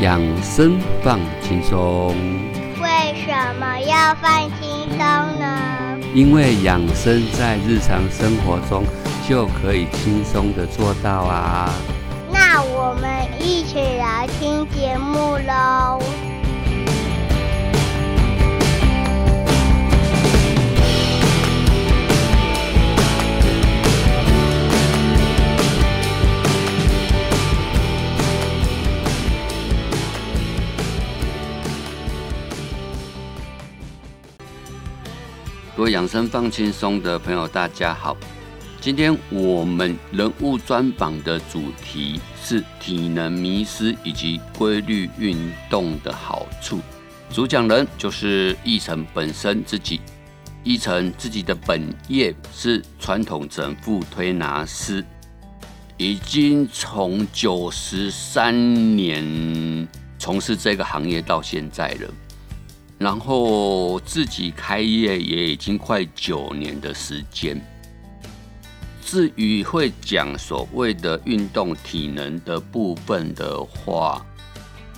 养生放轻松，为什么要放轻松呢？因为养生在日常生活中就可以轻松的做到啊。那我们一起来听节目喽。各位养生放轻松的朋友，大家好。今天我们人物专访的主题是体能迷失以及规律运动的好处。主讲人就是奕晨本身自己。奕晨自己的本业是传统整复推拿师，已经从九十三年从事这个行业到现在了。然后自己开业也已经快九年的时间。至于会讲所谓的运动体能的部分的话，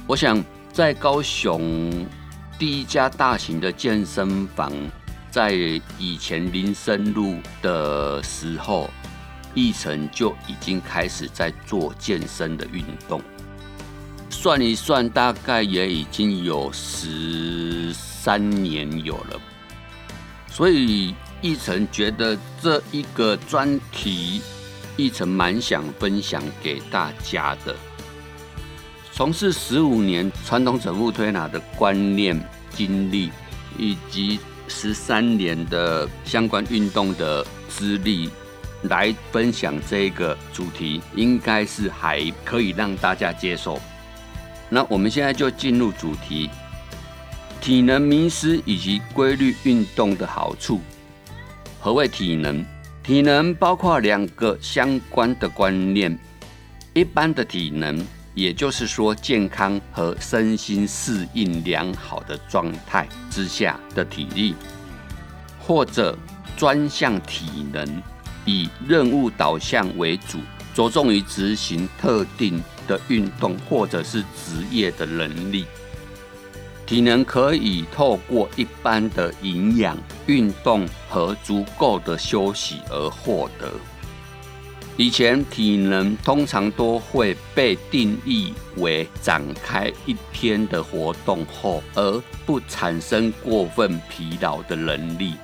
我想在高雄第一家大型的健身房，在以前林森路的时候，一成就已经开始在做健身的运动。算一算，大概也已经有十三年有了，所以一成觉得这一个专题，一成蛮想分享给大家的。从事十五年传统整复推拿的观念、经历，以及十三年的相关运动的资历，来分享这个主题，应该是还可以让大家接受。那我们现在就进入主题：体能迷失以及规律运动的好处。何谓体能？体能包括两个相关的观念：一般的体能，也就是说健康和身心适应良好的状态之下的体力；或者专项体能，以任务导向为主。着重于执行特定的运动或者是职业的能力，体能可以透过一般的营养、运动和足够的休息而获得。以前体能通常都会被定义为展开一天的活动后而不产生过分疲劳的能力。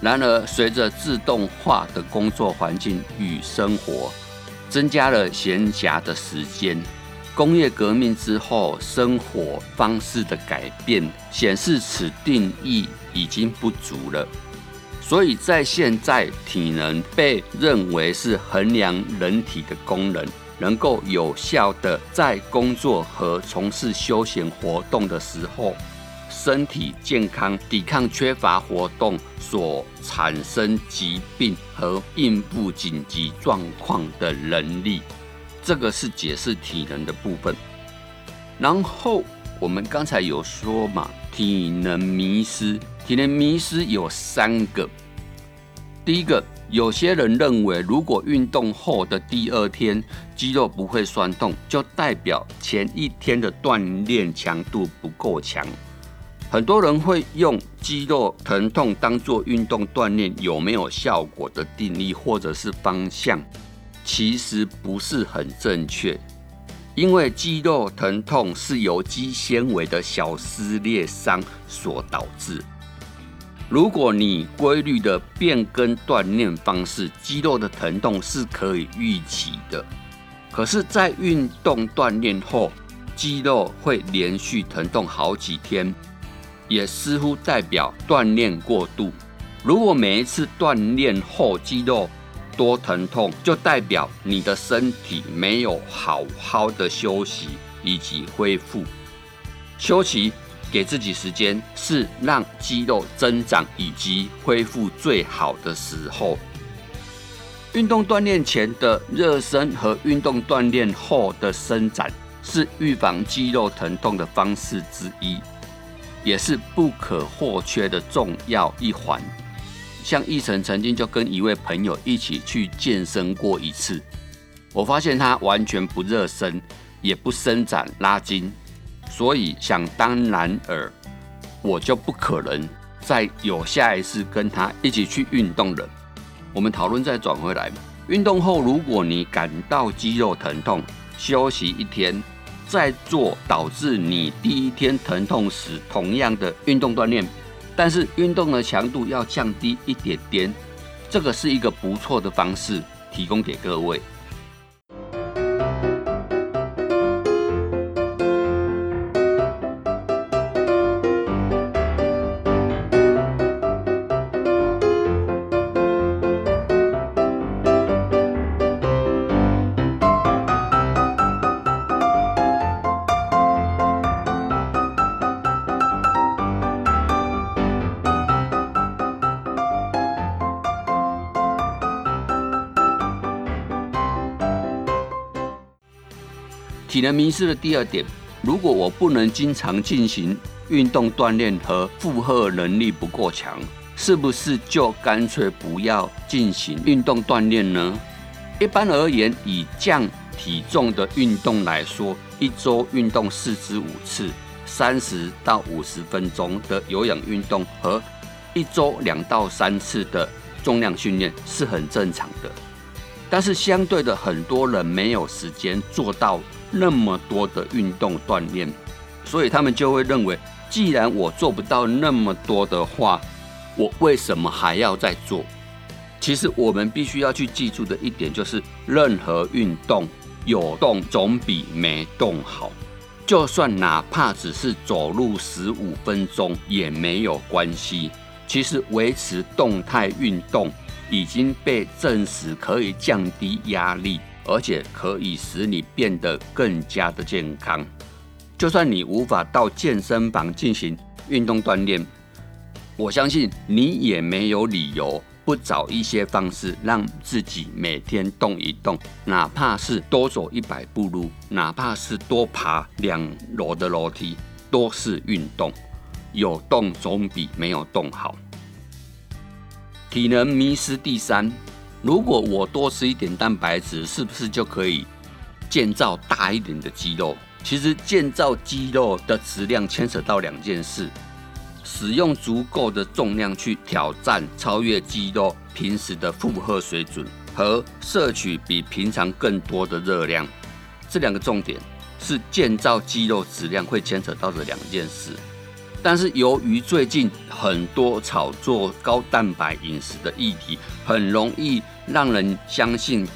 然而，随着自动化的工作环境与生活，增加了闲暇的时间。工业革命之后，生活方式的改变显示此定义已经不足了。所以在现在，体能被认为是衡量人体的功能，能够有效的在工作和从事休闲活动的时候。身体健康、抵抗缺乏活动所产生疾病和应付紧急状况的能力，这个是解释体能的部分。然后我们刚才有说嘛，体能迷失，体能迷失有三个。第一个，有些人认为，如果运动后的第二天肌肉不会酸痛，就代表前一天的锻炼强度不够强。很多人会用肌肉疼痛当做运动锻炼有没有效果的定义或者是方向，其实不是很正确。因为肌肉疼痛是由肌纤维的小撕裂伤所导致。如果你规律的变更锻炼方式，肌肉的疼痛是可以预期的。可是，在运动锻炼后，肌肉会连续疼痛好几天。也似乎代表锻炼过度。如果每一次锻炼后肌肉多疼痛，就代表你的身体没有好好的休息以及恢复。休息，给自己时间，是让肌肉增长以及恢复最好的时候。运动锻炼前的热身和运动锻炼后的伸展，是预防肌肉疼痛的方式之一。也是不可或缺的重要一环。像奕晨曾经就跟一位朋友一起去健身过一次，我发现他完全不热身，也不伸展拉筋，所以想当然尔，我就不可能再有下一次跟他一起去运动了。我们讨论再转回来，运动后如果你感到肌肉疼痛，休息一天，再做导致你第一天疼痛时同样的运动锻炼，但是运动的强度要降低一点点，这个是一个不错的方式，提供给各位。体能迷失的第二点，如果我不能经常进行运动锻炼和负荷能力不够强，是不是就干脆不要进行运动锻炼呢？一般而言，以降体重的运动来说，一周运动四至五次，三十到五十分钟的有氧运动和一周两到三次的重量训练是很正常的。但是相对的，很多人没有时间做到。那么多的运动锻炼，所以他们就会认为，既然我做不到那么多的话，我为什么还要再做？其实我们必须要去记住的一点就是，任何运动有动总比没动好。就算哪怕只是走路十五分钟也没有关系。其实维持动态运动已经被证实可以降低压力。而且可以使你变得更加的健康。就算你无法到健身房进行运动锻炼，我相信你也没有理由不找一些方式让自己每天动一动，哪怕是多走一百步路，哪怕是多爬两楼的楼梯，都是运动。有动总比没有动好。体能迷失第三。如果我多吃一点蛋白质，是不是就可以建造大一点的肌肉？其实建造肌肉的质量牵扯到两件事：使用足够的重量去挑战超越肌肉平时的负荷水准，和摄取比平常更多的热量。这两个重点是建造肌肉质量会牵扯到的两件事。但是由于最近很多炒作高蛋白饮食的议题，很容易让人相信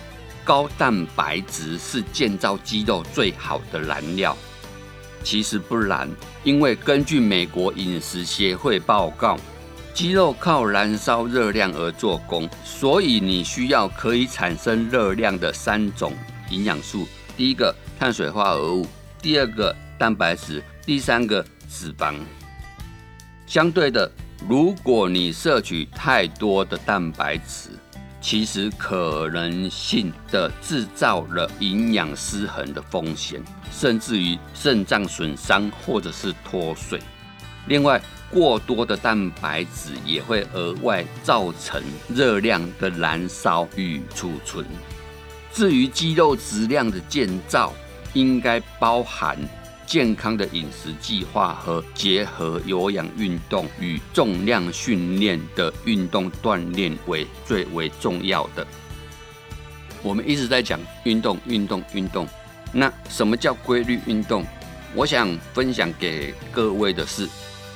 高蛋白质是建造肌肉最好的燃料。其实不然，因为根据美国饮食协会报告，肌肉靠燃烧热量而做工，所以你需要可以产生热量的三种营养素：第一个碳水化合物，第二个蛋白质，第三个脂肪。相对的，如果你摄取太多的蛋白质，其实可能性的制造了营养失衡的风险，甚至于肾脏损伤或者是脱水。另外，过多的蛋白质也会额外造成热量的燃烧与储存。至于肌肉质量的建造，应该包含。健康的饮食计划和结合有氧运动与重量训练的运动锻炼为最为重要的。我们一直在讲运动，运动，运动。那什么叫规律运动？我想分享给各位的是，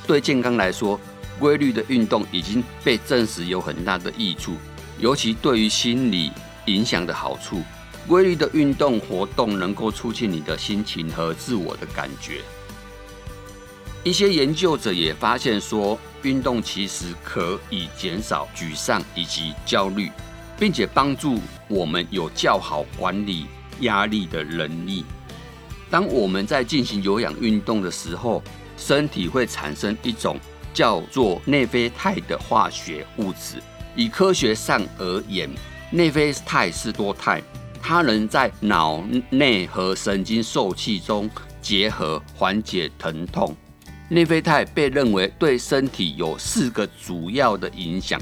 对健康来说，规律的运动已经被证实有很大的益处，尤其对于心理影响的好处。规律的运动活动能够促进你的心情和自我的感觉。一些研究者也发现说，运动其实可以减少沮丧以及焦虑，并且帮助我们有较好管理压力的能力。当我们在进行有氧运动的时候，身体会产生一种叫做内啡肽的化学物质。以科学上而言，内啡肽是多肽。它能在脑内和神经受气中结合，缓解疼痛。内啡肽被认为对身体有四个主要的影响：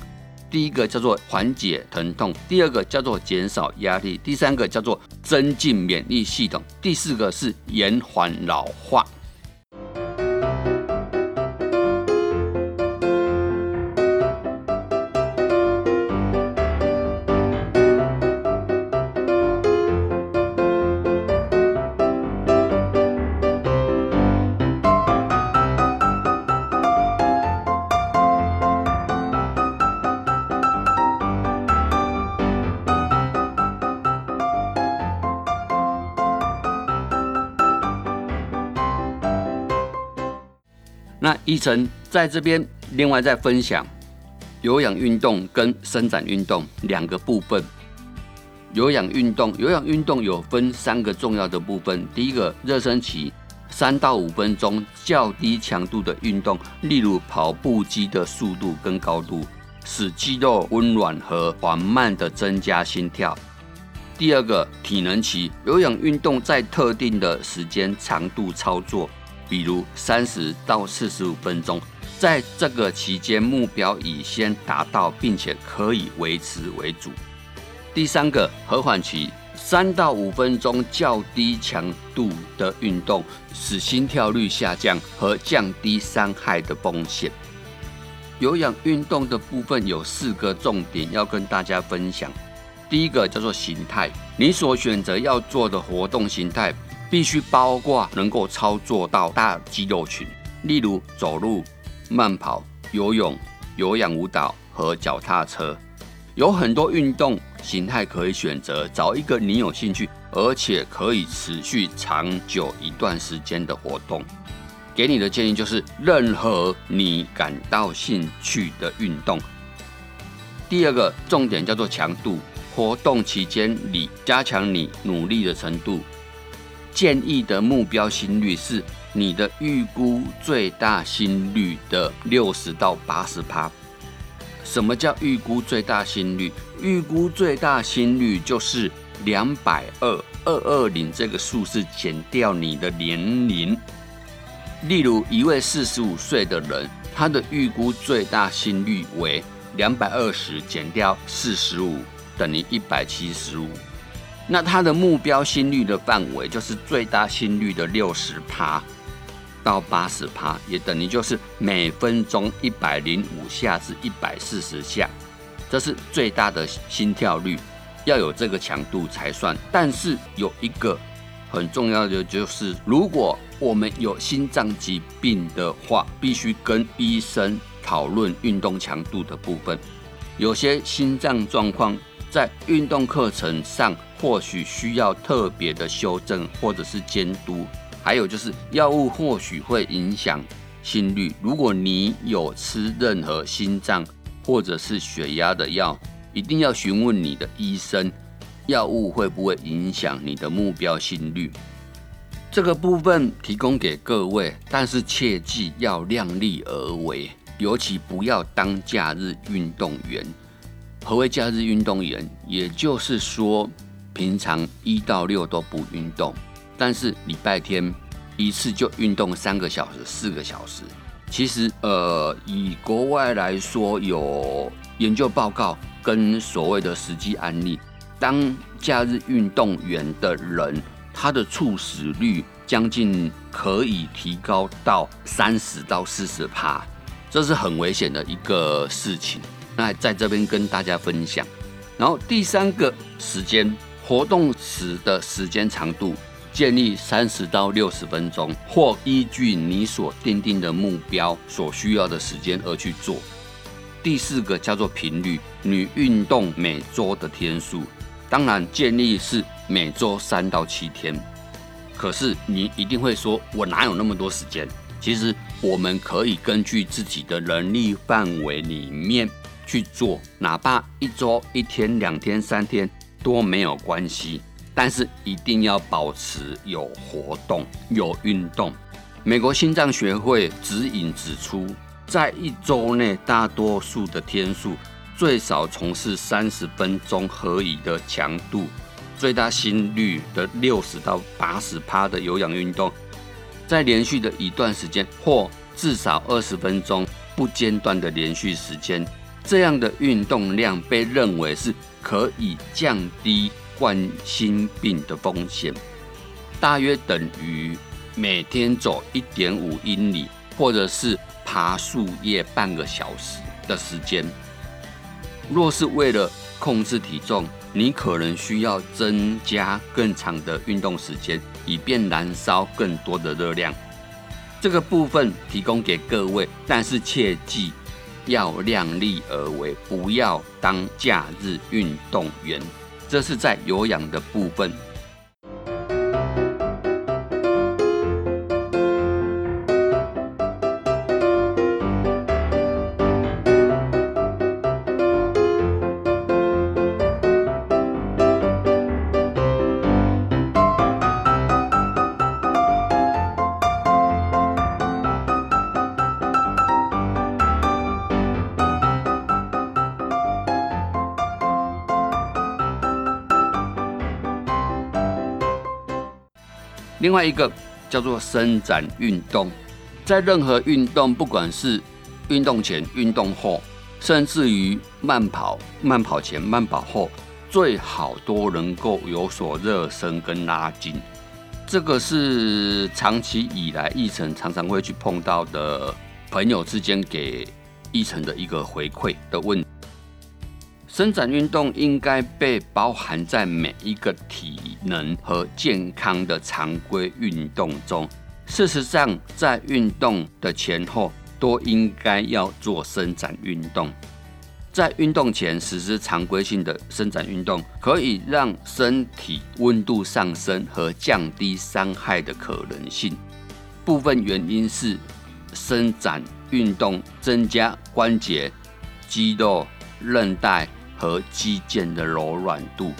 第一个叫做缓解疼痛，第二个叫做减少压力，第三个叫做增进免疫系统，第四个是延缓老化。一晨在这边另外再分享有氧运动跟伸展运动两个部分。有氧运动，有氧运动有分三个重要的部分。第一个热身期，三到五分钟较低强度的运动，例如跑步机的速度跟高度，使肌肉温暖和缓慢的增加心跳。第二个体能期，有氧运动在特定的时间长度操作。比如三十到四十五分钟，在这个期间，目标以先达到并且可以维持为主。第三个和缓期，三到五分钟较低强度的运动，使心跳率下降和降低伤害的风险。有氧运动的部分有四个重点要跟大家分享。第一个叫做形态，你所选择要做的活动形态。必须包括能够操作到大肌肉群，例如走路、慢跑、游泳、有氧舞蹈和脚踏车。有很多运动形态可以选择，找一个你有兴趣而且可以持续长久一段时间的活动。给你的建议就是，任何你感到兴趣的运动。第二个重点叫做强度，活动期间你加强你努力的程度。建议的目标心率是你的预估最大心率的六十到八十帕。什么叫预估最大心率？预估最大心率就是两百二二二零这个数字减掉你的年龄。例如一位四十五岁的人，他的预估最大心率为两百二十减掉四十五，等于一百七十五。那他的目标心率的范围就是最大心率的六十帕到八十帕，也等于就是每分钟一百零五下至一百四十下，这是最大的心跳率，要有这个强度才算。但是有一个很重要的就是，如果我们有心脏疾病的话，必须跟医生讨论运动强度的部分。有些心脏状况在运动课程上。或许需要特别的修正或者是监督，还有就是药物或许会影响心率。如果你有吃任何心脏或者是血压的药，一定要询问你的医生，药物会不会影响你的目标心率？这个部分提供给各位，但是切记要量力而为，尤其不要当假日运动员。何为假日运动员？也就是说。平常一到六都不运动，但是礼拜天一次就运动三个小时、四个小时。其实，呃，以国外来说，有研究报告跟所谓的实际案例，当假日运动员的人，他的猝死率将近可以提高到三十到四十趴，这是很危险的一个事情。那在这边跟大家分享。然后第三个时间。活动时的时间长度建议三十到六十分钟，或依据你所定定的目标所需要的时间而去做。第四个叫做频率，你运动每周的天数，当然建议是每周三到七天。可是你一定会说，我哪有那么多时间？其实我们可以根据自己的能力范围里面去做，哪怕一周一天、两天、三天。都没有关系，但是一定要保持有活动、有运动。美国心脏学会指引指出，在一周内，大多数的天数最少从事三十分钟何以的强度、最大心率的六十到八十趴的有氧运动，在连续的一段时间或至少二十分钟不间断的连续时间，这样的运动量被认为是。可以降低冠心病的风险，大约等于每天走一点五英里，或者是爬树叶半个小时的时间。若是为了控制体重，你可能需要增加更长的运动时间，以便燃烧更多的热量。这个部分提供给各位，但是切记。要量力而为，不要当假日运动员。这是在有氧的部分。另外一个叫做伸展运动，在任何运动，不管是运动前、运动后，甚至于慢跑、慢跑前、慢跑后，最好都能够有所热身跟拉筋。这个是长期以来议程常常会去碰到的朋友之间给议程的一个回馈的问。伸展运动应该被包含在每一个体能和健康的常规运动中。事实上，在运动的前后都应该要做伸展运动。在运动前实施常规性的伸展运动，可以让身体温度上升和降低伤害的可能性。部分原因是伸展运动增加关节、肌肉、韧带。和肌腱的柔软度，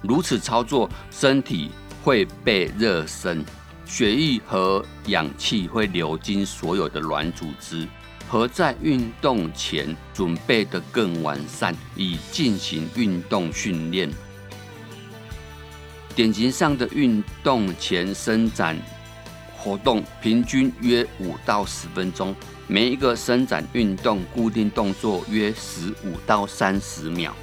如此操作，身体会被热身，血液和氧气会流经所有的软组织，和在运动前准备的更完善，以进行运动训练。典型上的运动前伸展活动，平均约五到十分钟。每一个伸展运动固定动作约十五到三十秒。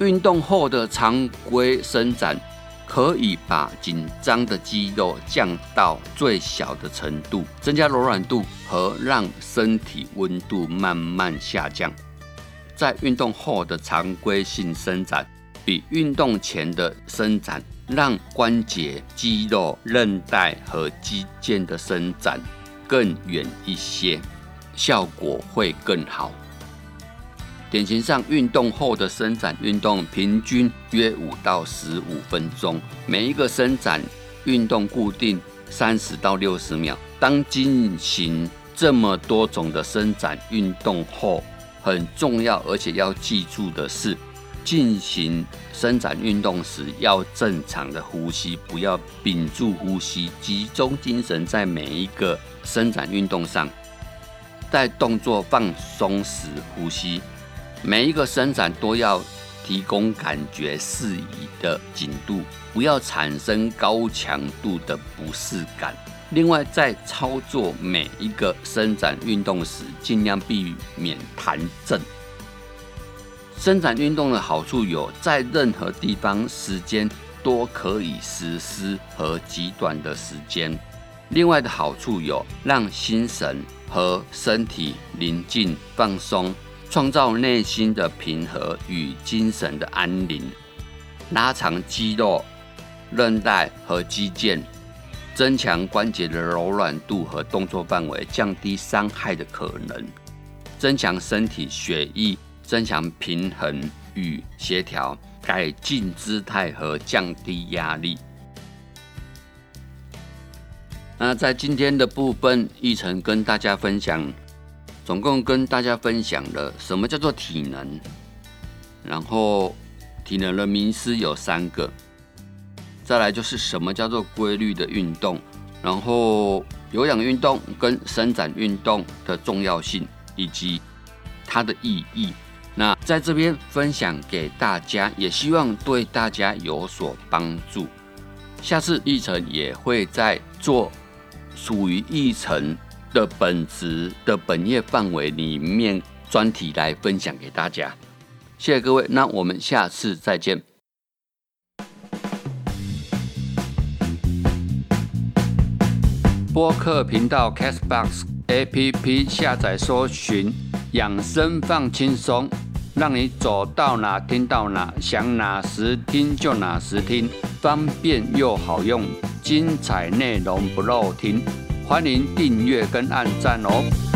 运动后的常规伸展可以把紧张的肌肉降到最小的程度，增加柔软度和让身体温度慢慢下降。在运动后的常规性伸展，比运动前的伸展让关节、肌肉、韧带和肌腱的伸展。更远一些，效果会更好。典型上，运动后的伸展运动平均约五到十五分钟，每一个伸展运动固定三十到六十秒。当进行这么多种的伸展运动后，很重要而且要记住的是，进行伸展运动时要正常的呼吸，不要屏住呼吸，集中精神在每一个。伸展运动上，在动作放松时呼吸，每一个伸展都要提供感觉适宜的紧度，不要产生高强度的不适感。另外，在操作每一个伸展运动时，尽量避免弹震。伸展运动的好处有，在任何地方、时间都可以实施和极短的时间。另外的好处有让心神和身体宁静放松，创造内心的平和与精神的安宁，拉长肌肉、韧带和肌腱，增强关节的柔软度和动作范围，降低伤害的可能，增强身体血液，增强平衡与协调，改进姿态和降低压力。那在今天的部分，议程跟大家分享，总共跟大家分享了什么叫做体能，然后体能的名师有三个，再来就是什么叫做规律的运动，然后有氧运动跟伸展运动的重要性以及它的意义。那在这边分享给大家，也希望对大家有所帮助。下次议程也会在做。属于议程的本职的本业范围里面专题来分享给大家，谢谢各位，那我们下次再见。播客频道 Castbox APP 下载搜寻养生放轻松，让你走到哪听到哪，想哪时听就哪时听，方便又好用。精彩内容不漏听，欢迎订阅跟按赞哦。